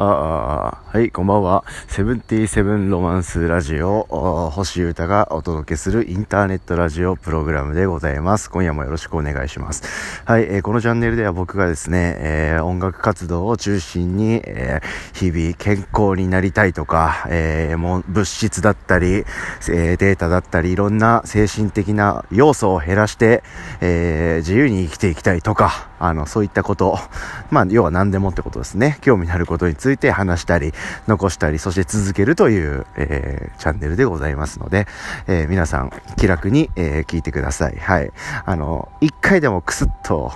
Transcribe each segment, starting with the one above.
あはい、こんばんは。セブンティーセブンロマンスラジオ、星歌がお届けするインターネットラジオプログラムでございます。今夜もよろしくお願いします。はい、えー、このチャンネルでは僕がですね、えー、音楽活動を中心に、えー、日々健康になりたいとか、えもう物質だったり、えデータだったり、いろんな精神的な要素を減らして、え自由に生きていきたいとか、あの、そういったこと、まあ、要は何でもってことですね。興味のあることについて話したり、残したり、そして続けるという、えー、チャンネルでございますので、えー、皆さん気楽に、えー、聞いてください。はい。あの、一回でもクスッと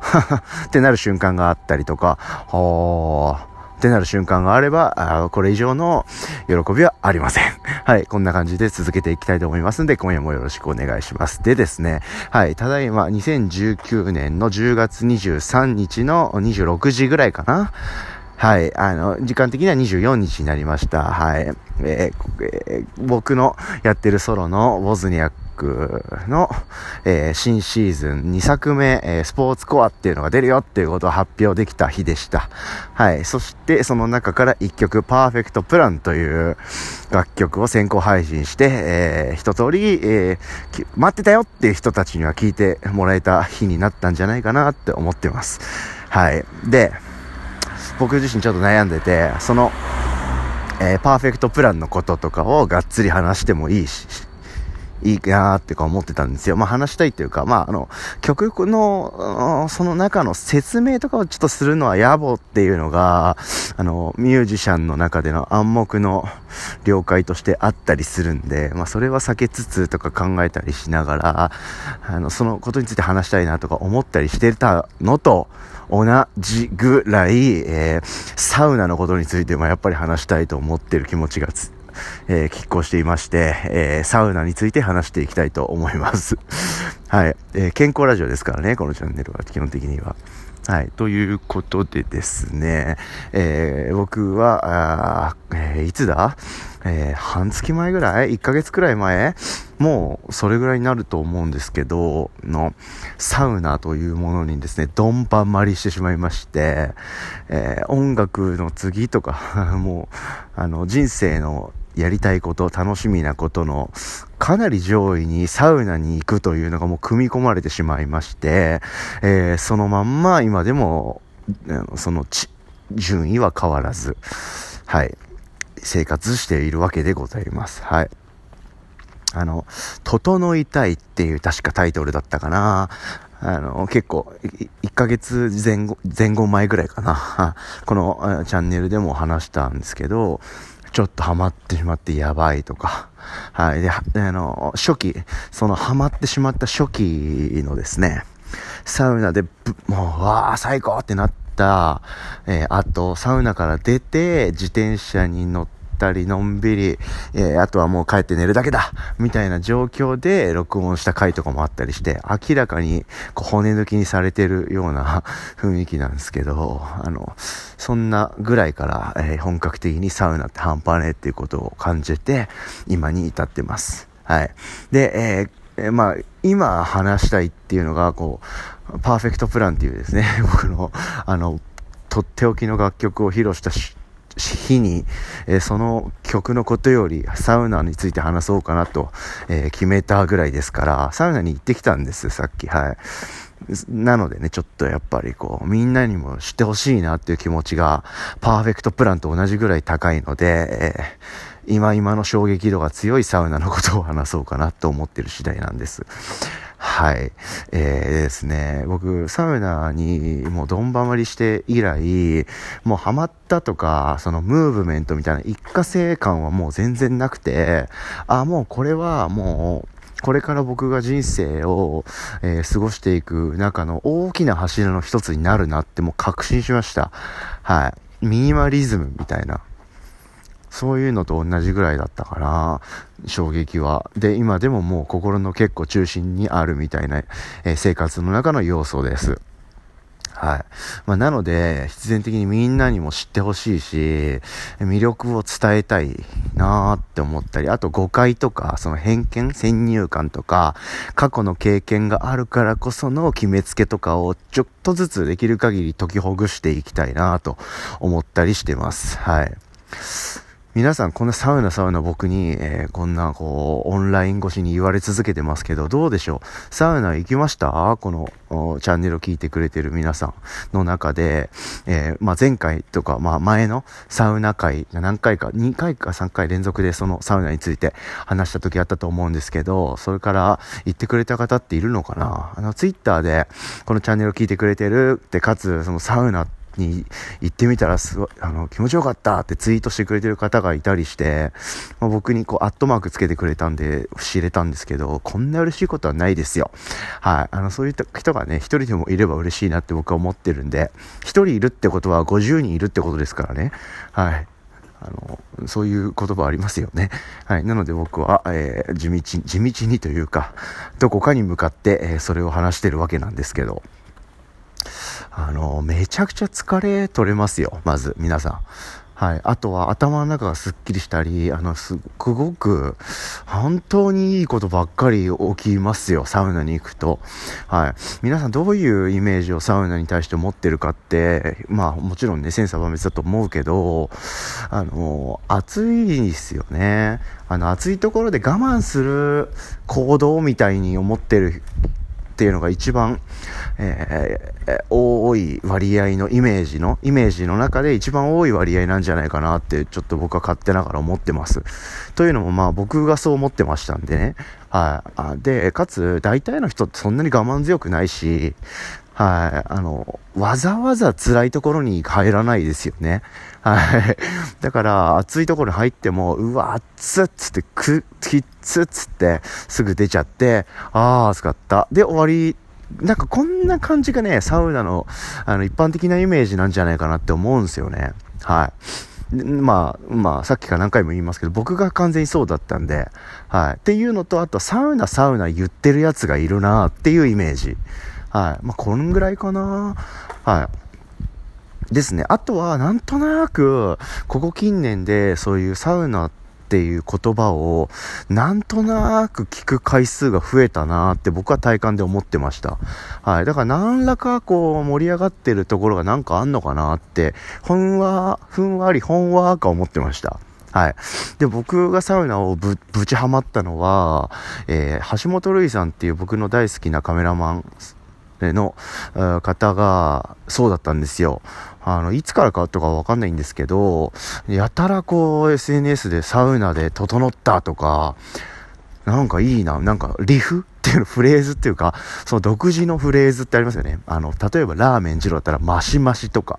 ってなる瞬間があったりとか、ほー、ってなる瞬間があれば、あこれ以上の喜びはありません。はい、こんな感じで続けていきたいと思いますんで、今夜もよろしくお願いします。でですね、はい、ただいま2019年の10月23日の26時ぐらいかな。はい。あの、時間的には24日になりました。はい。えーえー、僕のやってるソロのウォズニアックの、えー、新シーズン2作目、えー、スポーツコアっていうのが出るよっていうことを発表できた日でした。はい。そして、その中から1曲、パーフェクトプランという楽曲を先行配信して、えー、一通り、えー、待ってたよっていう人たちには聞いてもらえた日になったんじゃないかなって思ってます。はい。で、僕自身ちょっと悩んでて、その、えー、パーフェクトプランのこととかをがっつり話してもいいし、いいなーってか思ってたんですよ。まあ話したいというか、まああの、曲の、その中の説明とかをちょっとするのは野暮っていうのが、あの、ミュージシャンの中での暗黙の了解としてあったりするんで、まあそれは避けつつとか考えたりしながら、あの、そのことについて話したいなとか思ったりしてたのと、同じぐらい、えー、サウナのことについてもやっぱり話したいと思ってる気持ちがつ、えー、拮抗していまして、えー、サウナについて話していきたいと思います。はい、えー、健康ラジオですからね、このチャンネルは基本的には。はい。ということでですね、えー、僕は、あえー、いつだ？えー、半月前ぐらい ?1 ヶ月くらい前？もうそれぐらいになると思うんですけど、の、サウナというものにですね、ドンパンまりしてしまいまして、え、音楽の次とか、もう、あの、人生のやりたいこと、楽しみなことの、かなり上位にサウナに行くというのがもう組み込まれてしまいまして、えー、そのまんま今でも、その順位は変わらず、はい、生活しているわけでございます。はい。あの、整いたいっていう確かタイトルだったかな。あの、結構、1ヶ月前後、前後前ぐらいかな。このチャンネルでも話したんですけど、ちょっとハマってしまってやばいとか。はい。で、あの、初期、そのハマってしまった初期のですね、サウナで、もう、わー、最高ってなった、えー、あと、サウナから出て、自転車に乗って、ったり、のんびり、えー、あとはもう帰って寝るだけだみたいな状況で録音した回とかもあったりして、明らかにこう骨抜きにされてるような 雰囲気なんですけど、あの、そんなぐらいから、えー、本格的にサウナって半端ねえっていうことを感じて、今に至ってます。はい。で、えー、まあ、今話したいっていうのが、こう、パーフェクトプランっていうですね、僕の、あの、とっておきの楽曲を披露した日に、えー、その曲のことよりサウナについて話そうかなと、えー、決めたぐらいですから、サウナに行ってきたんですさっき。はい。なのでね、ちょっとやっぱりこう、みんなにも知ってほしいなっていう気持ちが、パーフェクトプランと同じぐらい高いので、えー、今今の衝撃度が強いサウナのことを話そうかなと思ってる次第なんです。はい。えー、ですね、僕、サウナにもうどんばまりして以来、もうハマったとか、そのムーブメントみたいな一過性感はもう全然なくて、あ、もうこれはもう、これから僕が人生を、えー、過ごしていく中の大きな柱の一つになるなってもう確信しました。はい。ミニマリズムみたいな。そういうのと同じぐらいだったかな、衝撃は。で、今でももう心の結構中心にあるみたいな、えー、生活の中の要素です。はい。まあ、なので、必然的にみんなにも知ってほしいし、魅力を伝えたいなーって思ったり、あと誤解とか、その偏見、先入観とか、過去の経験があるからこその決めつけとかをちょっとずつできる限り解きほぐしていきたいなと思ったりしてます。はい。皆さんこんなサウナサウナ僕に、えー、こんなこう、オンライン越しに言われ続けてますけど、どうでしょう？サウナ行きました？このチャンネルを聞いてくれてる皆さんの中で、えー、まあ、前回とか、まあ、前のサウナ会が何回か、2回か3回連続でそのサウナについて話した時あったと思うんですけど、それから言ってくれた方っているのかな？あの、ツイッターでこのチャンネルを聞いてくれてるって、かつ、そのサウナってに行ってみたらすごい、あの、気持ちよかったってツイートしてくれてる方がいたりして、まあ、僕にこう、アットマークつけてくれたんで、知れたんですけど、こんな嬉しいことはないですよ。はい。あの、そういった人がね、一人でもいれば嬉しいなって僕は思ってるんで、一人いるってことは50人いるってことですからね。はい。あの、そういう言葉ありますよね。はい。なので僕は、えー、地道、地道にというか、どこかに向かって、えー、それを話してるわけなんですけど。あの、めちゃくちゃ疲れ取れますよ、まず、皆さん。はい。あとは頭の中がすっきりしたり、あの、すごく、本当にいいことばっかり起きますよ、サウナに行くと。はい。皆さんどういうイメージをサウナに対して持ってるかって、まあもちろんね、センサーは別だと思うけど、あの、暑いですよね。あの、暑いところで我慢する行動みたいに思ってるっていうのが一番、えー、多い割合のイメージの、イメージの中で一番多い割合なんじゃないかなって、ちょっと僕は勝手ながら思ってます。というのもまあ僕がそう思ってましたんでね。はい。で、かつ大体の人ってそんなに我慢強くないし、はい。あの、わざわざ辛いところに入らないですよね。はい。だから、暑いところに入っても、うわ、暑っつって、く、きっつっつって、すぐ出ちゃって、あー、暑かった。で、終わり。なんかこんな感じがね、サウナの、あの、一般的なイメージなんじゃないかなって思うんですよね。はい。まあ、まあ、さっきから何回も言いますけど、僕が完全にそうだったんで、はい。っていうのと、あと、サウナ、サウナ言ってるやつがいるなっていうイメージ。はい。まあ、こんぐらいかな。はい。ですね。あとは、なんとなく、ここ近年で、そういうサウナっていう言葉を、なんとなく聞く回数が増えたなって僕は体感で思ってました。はい。だから何らかこう盛り上がってるところがなんかあんのかなって、ほんわ、ふんわりほんわか思ってました。はい。で、僕がサウナをぶ、ぶちハマったのは、えー、橋本瑠衣さんっていう僕の大好きなカメラマンの方がそうだったんですよ。あの、いつからかとかわかんないんですけど、やたらこう SNS でサウナで整ったとか、なんかいいな、なんかリフ？っていうフレーズっていうか、その独自のフレーズってありますよね。あの、例えばラーメン二郎だったらマシマシとか、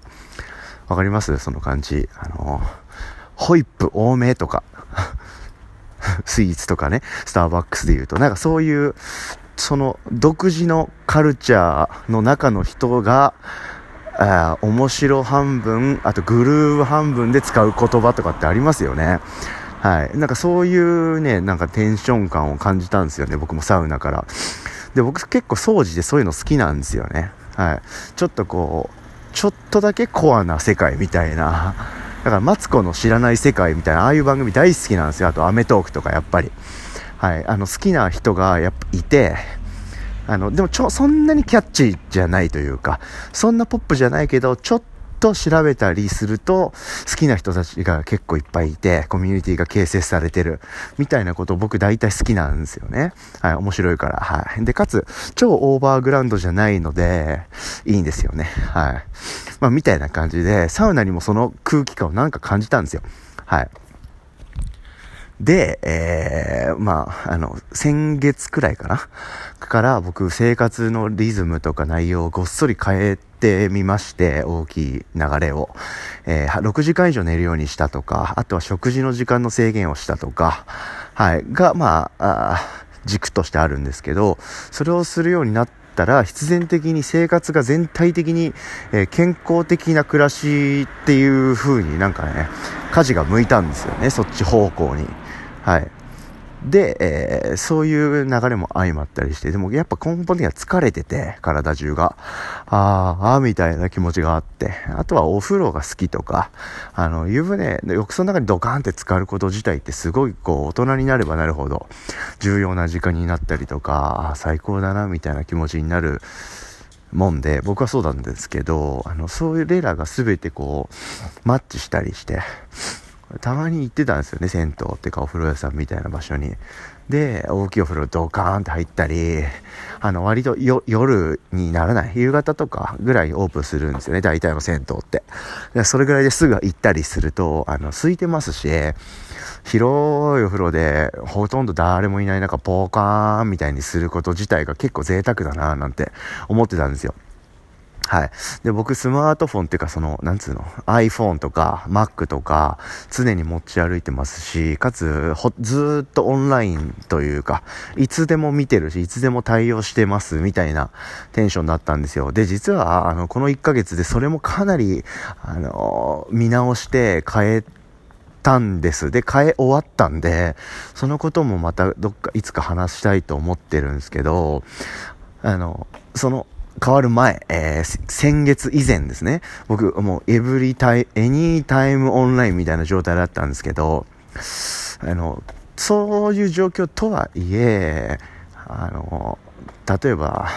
わかります？その感じ。あの、ホイップ多めとか、スイーツとかね、スターバックスで言うと、なんかそういう、その独自のカルチャーの中の人が、あ面白半分、あとグルーヴ半分で使う言葉とかってありますよね。はい。なんかそういうね、なんかテンション感を感じたんですよね。僕もサウナから。で、僕結構掃除でそういうの好きなんですよね。はい。ちょっとこう、ちょっとだけコアな世界みたいな。だから、マツコの知らない世界みたいな、ああいう番組大好きなんですよ。あと、アメトークとかやっぱり。はい、あの好きな人がやっぱいて、あの、でもちょ、そんなにキャッチじゃないというか、そんなポップじゃないけど、ちょっと調べたりすると、好きな人たちが結構いっぱいいて、コミュニティが形成されてる、みたいなことを僕大体好きなんですよね。はい、面白いから。はい。で、かつ、超オーバーグラウンドじゃないので、いいんですよね。はい。まあ、みたいな感じで、サウナにもその空気感をなんか感じたんですよ。はい。で、えー、まあ、あの、先月くらいかな？から僕生活のリズムとか内容をごっそり変えてみまして、大きい流れを。えー、6時間以上寝るようにしたとか、あとは食事の時間の制限をしたとか、はい、が、まあ、あ軸としてあるんですけど、それをするようになったら必然的に生活が全体的に、えー、健康的な暮らしっていう風になんかね、舵が向いたんですよね、そっち方向に。はい。で、えー、そういう流れも相まったりして、でもやっぱ根本的には疲れてて、体中が。あー、あーみたいな気持ちがあって、あとはお風呂が好きとか、あの、湯船、浴槽の中にドカーンって浸かること自体ってすごいこう、大人になればなるほど重要な時間になったりとか、あ最高だな、みたいな気持ちになるもんで、僕はそうなんですけど、あの、そういうレラが全てこう、マッチしたりして、たまに行ってたんですよね、銭湯っていうかお風呂屋さんみたいな場所に。で、大きいお風呂ドカーンって入ったり、あの、割と夜にならない、夕方とかぐらいオープンするんですよね、大体の銭湯って。それぐらいですぐ行ったりすると、あの、空いてますし、広いお風呂でほとんど誰もいない中ポーカーンみたいにすること自体が結構贅沢だななんて思ってたんですよ。はい。で、僕、スマートフォンっていうか、その、なんつうの、iPhone とか Mac とか、常に持ち歩いてますし、かつ、ずっとオンラインというか、いつでも見てるし、いつでも対応してます、みたいなテンションだったんですよ。で、実は、あの、この1ヶ月でそれもかなり、あの、見直して変えたんです。で、変え終わったんで、そのこともまたどっかいつか話したいと思ってるんですけど、あの、その、変わる前、えー、先月以前ですね。僕、もう、エブリタイ、エニータイムオンラインみたいな状態だったんですけど、あの、そういう状況とはいえ、あの、例えば、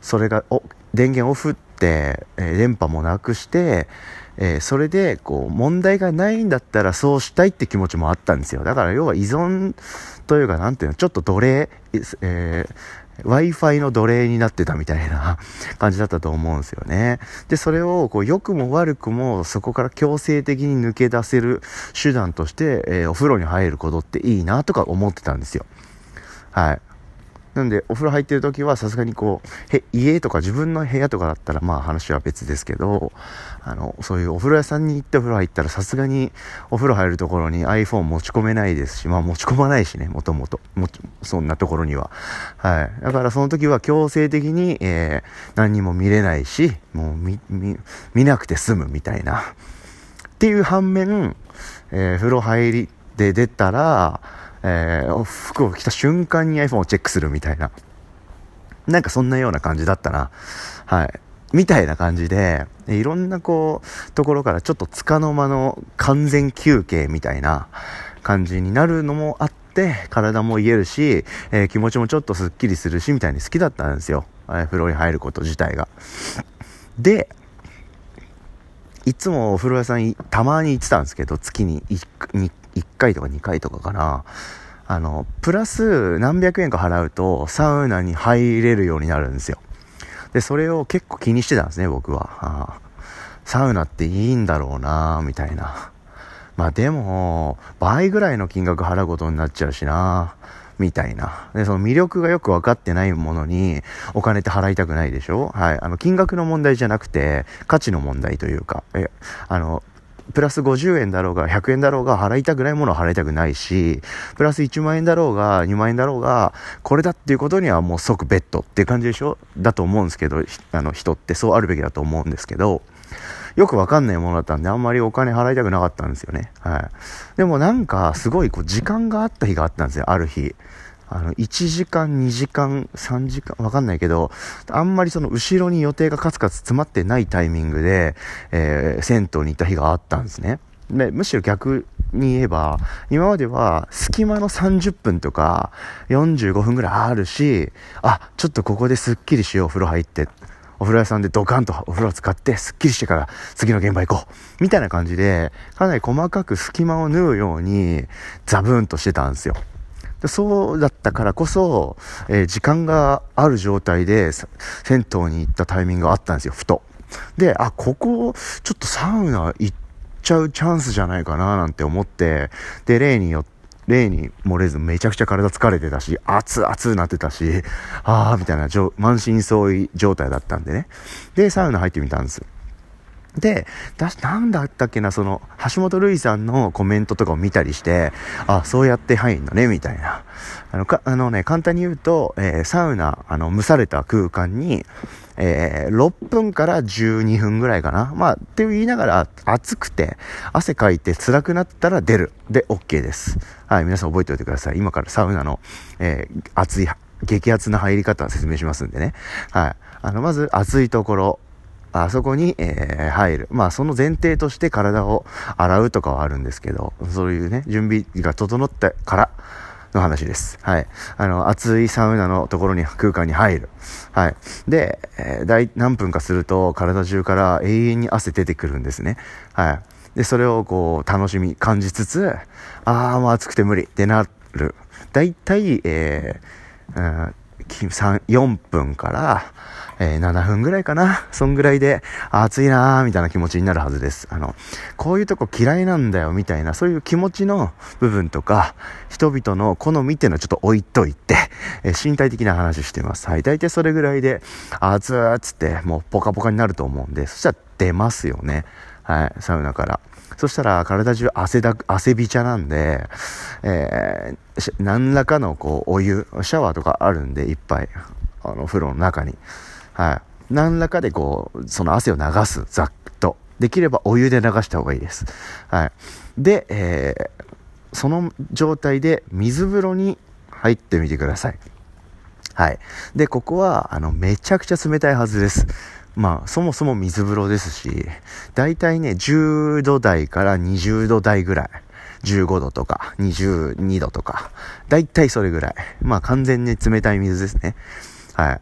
それが、お、電源オフって、えー、電波もなくして、えー、それで、こう、問題がないんだったらそうしたいって気持ちもあったんですよ。だから要は依存というか、なんていうの、ちょっと奴隷、えー、Wi-Fi の奴隷になってたみたいな 感じだったと思うんですよね。で、それを、こう、良くも悪くも、そこから強制的に抜け出せる手段として、えー、お風呂に入ることっていいなとか思ってたんですよ。はい。なんで、お風呂入ってる時はさすがにこう、へ、家とか自分の部屋とかだったらまあ話は別ですけど、あの、そういうお風呂屋さんに行ってお風呂入ったらさすがにお風呂入るところに iPhone 持ち込めないですし、まあ持ち込まないしね、もともと。もそんなところには。はい。だからその時は強制的に、えー、何にも見れないし、もう見、見、見なくて済むみたいな。っていう反面、えー、風呂入りで出たら、えー、服を着た瞬間に iPhone をチェックするみたいな。なんかそんなような感じだったな。はい。みたいな感じで、いろんなこう、ところからちょっと束の間の完全休憩みたいな感じになるのもあって、体も癒えるし、えー、気持ちもちょっとスッキリするし、みたいに好きだったんですよ。えー、風呂に入ること自体が。で、いつもお風呂屋さんたまに行ってたんですけど、月に 1, 1 1回とか2回とかかな。あの、プラス何百円か払うとサウナに入れるようになるんですよ。で、それを結構気にしてたんですね、僕は。あサウナっていいんだろうなみたいな。まあでも、倍ぐらいの金額払うことになっちゃうしなみたいな。で、その魅力がよく分かってないものにお金って払いたくないでしょ？はい。あの、金額の問題じゃなくて、価値の問題というか、え、あの、プラス50円だろうが100円だろうが払いたくないものは払いたくないし、プラス1万円だろうが2万円だろうが、これだっていうことにはもう即ベッドっていう感じでしょ？だと思うんですけど、あの人ってそうあるべきだと思うんですけど、よくわかんないものだったんで、あんまりお金払いたくなかったんですよね。はい。でもなんか、すごいこう時間があった日があったんですよ、ある日。あの、1時間、2時間、3時間、わかんないけど、あんまりその後ろに予定がカツカツ詰まってないタイミングで、えー、銭湯に行った日があったんですね。で、むしろ逆に言えば、今までは隙間の30分とか45分ぐらいあるし、あ、ちょっとここですっきりしよう、お風呂入って。お風呂屋さんでドカンとお風呂を使ってすっきりしてから次の現場行こう。みたいな感じで、かなり細かく隙間を縫うようにザブーンとしてたんですよ。でそうだったからこそ、えー、時間がある状態で銭湯に行ったタイミングがあったんですよ、ふと。で、あ、ここ、ちょっとサウナ行っちゃうチャンスじゃないかななんて思って、で、例によって、例に漏れずめちゃくちゃ体疲れてたし、熱々なってたし、あーみたいな満身創痍状態だったんでね。で、サウナ入ってみたんです。で、だなんだったっけな、その、橋本瑠衣さんのコメントとかを見たりして、あ、そうやって入んのね、みたいな。あの、か、あのね、簡単に言うと、えー、サウナ、あの、蒸された空間に、えー、6分から12分ぐらいかな。まあ、って言いながら、暑くて、汗かいて辛くなったら出る。で、OK です。はい、皆さん覚えておいてください。今からサウナの、えー、熱い、激熱な入り方を説明しますんでね。はい。あの、まず、暑いところ、あそこに、えー、入る。まあ、その前提として体を洗うとかはあるんですけど、そういうね、準備が整ったから、の話です。はい。あの、暑いサウナのところに、空間に入る。はい。で、えー、大、何分かすると、体中から永遠に汗出てくるんですね。はい。で、それをこう、楽しみ、感じつつ、あー、もう暑くて無理ってなる。だいたい、えー、うん、4分から、えー、7分ぐらいかな。そんぐらいで、暑いなーみたいな気持ちになるはずです。あの、こういうとこ嫌いなんだよみたいな、そういう気持ちの部分とか、人々の好みっていうのはちょっと置いといて、えー、身体的な話してます。はい。大体それぐらいで、暑ーっつって、もうポカポカになると思うんで、そしたら出ますよね。はい。サウナから。そしたら体中汗だ、汗びちゃなんで、えー、何らかのこう、お湯、シャワーとかあるんで、いっぱい、あの、風呂の中に。はい。何らかでこう、その汗を流す、ざっと。できればお湯で流した方がいいです。はい。で、えー、その状態で水風呂に入ってみてください。はい。で、ここは、あの、めちゃくちゃ冷たいはずです。まあ、そもそも水風呂ですし、だいたいね、10度台から20度台ぐらい。15度とか、22度とか。だいたいそれぐらい。まあ、完全に冷たい水ですね。はい。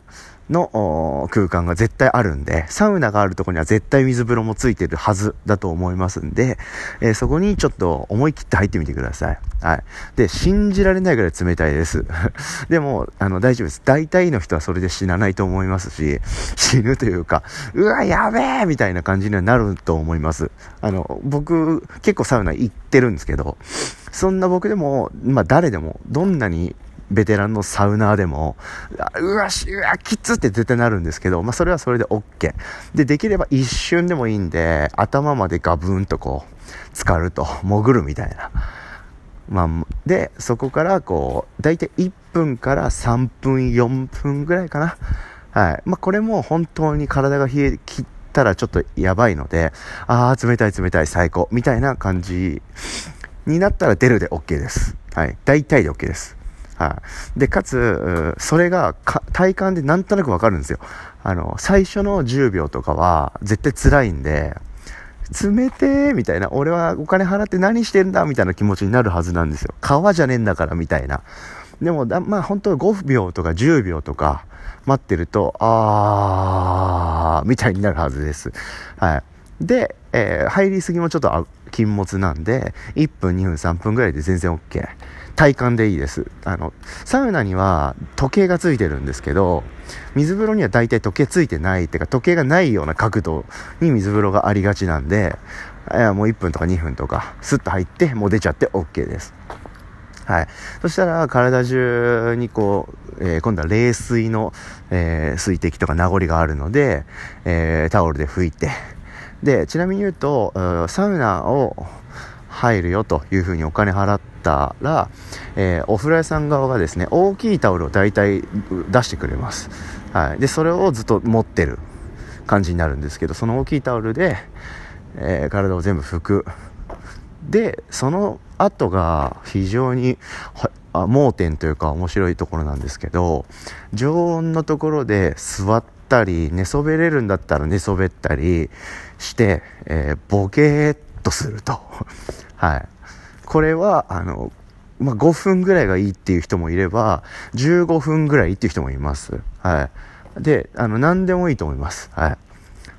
の空間が絶対あるんで、サウナがあるとこには絶対水風呂もついてるはずだと思いますんで、えー、そこにちょっと思い切って入ってみてください。はい。で、信じられないぐらい冷たいです。でも、あの、大丈夫です。大体の人はそれで死なないと思いますし、死ぬというか、うわ、やべえみたいな感じにはなると思います。あの、僕、結構サウナ行ってるんですけど、そんな僕でも、まあ誰でも、どんなにベテランのサウナーでも、うわし、うわ、きつって絶対なるんですけど、まあ、それはそれで OK。で、できれば一瞬でもいいんで、頭までガブンとこう、浸かると、潜るみたいな。まあ、で、そこからこう、だいたい1分から3分、4分ぐらいかな。はい。まあ、これも本当に体が冷え切ったらちょっとやばいので、あー、冷たい冷たい最高、みたいな感じになったら出るで OK です。はい。大体で OK です。はい。で、かつ、それが体感でなんとなくわかるんですよ。あの、最初の10秒とかは絶対辛いんで、冷てーみたいな、俺はお金払って何してんだみたいな気持ちになるはずなんですよ。川じゃねえんだからみたいな。でも、まあ本当5秒とか10秒とか待ってると、あー、みたいになるはずです。はい。で、えー、入りすぎもちょっと禁物なんで、1分、2分、3分ぐらいで全然 OK。体感でいいです。あの、サウナには時計がついてるんですけど、水風呂には大体時計ついてないっていうか、時計がないような角度に水風呂がありがちなんで、もう1分とか2分とか、スッと入って、もう出ちゃって OK です。はい。そしたら、体中にこう、えー、今度は冷水の、えー、水滴とか名残があるので、えー、タオルで拭いて、で、ちなみに言うと、サウナを入るよというふうにお金払ったら、えー、お風呂屋さん側がですね、大きいタオルを大体出してくれます。はい。で、それをずっと持ってる感じになるんですけど、その大きいタオルで、えー、体を全部拭く。で、その後が非常に盲点というか面白いところなんですけど、常温のところで座ってたり、寝そべれるんだったら寝そべったりして、えー、ボケーっとすると。はい。これは、あの、まあ、5分ぐらいがいいっていう人もいれば、15分ぐらいっていう人もいます。はい。で、あの、何でもいいと思います。はい。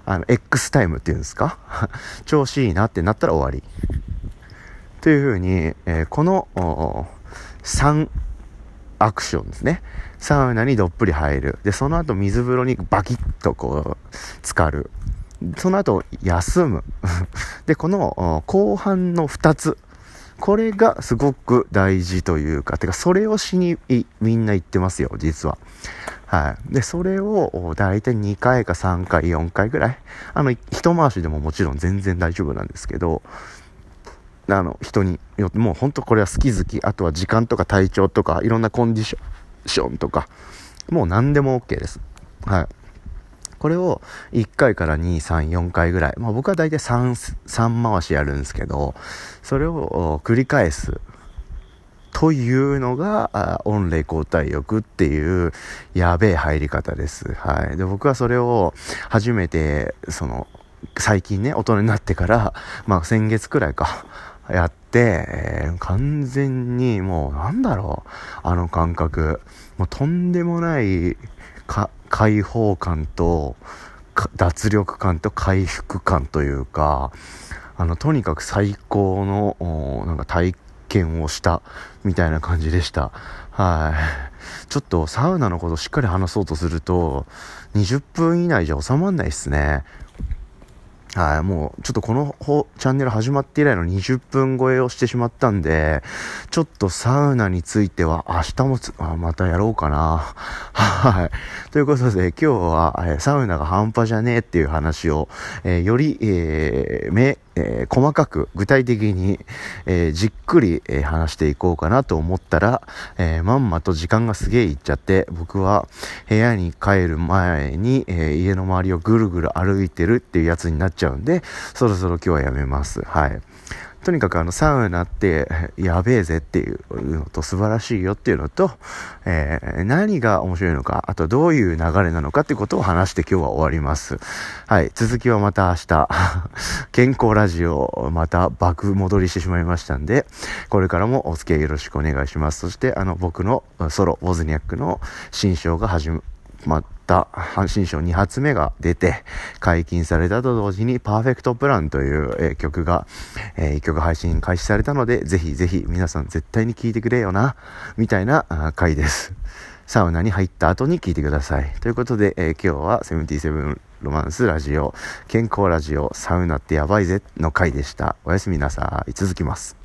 あの、X タイムっていうんですか？調子いいなってなったら終わり。というふうに、えー、この、3アクションですね。サウナにどっぷり入る。で、その後水風呂にバキッとこう、浸かる。その後、休む。で、この後半の2つ。これがすごく大事というか、てか、それをしにみんな言ってますよ、実は。はい。で、それを大体2回か3回、4回ぐらい。あの、一回しでももちろん全然大丈夫なんですけど、あの、人によって、もう本当これは好き好き、あとは時間とか体調とか、いろんなコンディションとか、もう何でも OK です。はい。これを1回から2、3、4回ぐらい。まあ僕は大体3、3回しやるんですけど、それを繰り返す。というのが、温冷交代浴っていうやべえ入り方です。はい。で、僕はそれを初めて、その、最近ね、大人になってから、まあ先月くらいか、やって、えー、完全にもうなんだろう、あの感覚。もうとんでもない解放感と、脱力感と回復感というか、あの、とにかく最高の、なんか体験をしたみたいな感じでした。はい。ちょっとサウナのことしっかり話そうとすると、20分以内じゃ収まんないっすね。はい、もう、ちょっとこのチャンネル始まって以来の20分超えをしてしまったんで、ちょっとサウナについては明日もつ、あ、またやろうかな。はい。ということで、今日は、えサウナが半端じゃねえっていう話を、えー、より、えー、め、えー、細かく具体的に、えー、じっくり、えー、話していこうかなと思ったら、えまんまと時間がすげえいっちゃって、僕は部屋に帰る前に、え家の周りをぐるぐる歩いてるっていうやつになっちゃうんで、そろそろ今日はやめます。はい。とにかくあのサウナってやべえぜっていうのと素晴らしいよっていうのと、えー、何が面白いのか、あとどういう流れなのかってことを話して今日は終わります。はい、続きはまた明日、健康ラジオまた爆戻りしてしまいましたんで、これからもお付き合いよろしくお願いします。そしてあの僕のソロ、ボズニャックの新章が始まった、阪神賞2発目が出て、解禁されたと同時に、パーフェクトプランという、え、曲が、えー、1曲配信開始されたので、ぜひぜひ皆さん絶対に聴いてくれよな、みたいな回です。サウナに入った後に聴いてください。ということで、えー、今日は77ロマンスラジオ、健康ラジオ、サウナってやばいぜの回でした。おやすみなさい。続きます。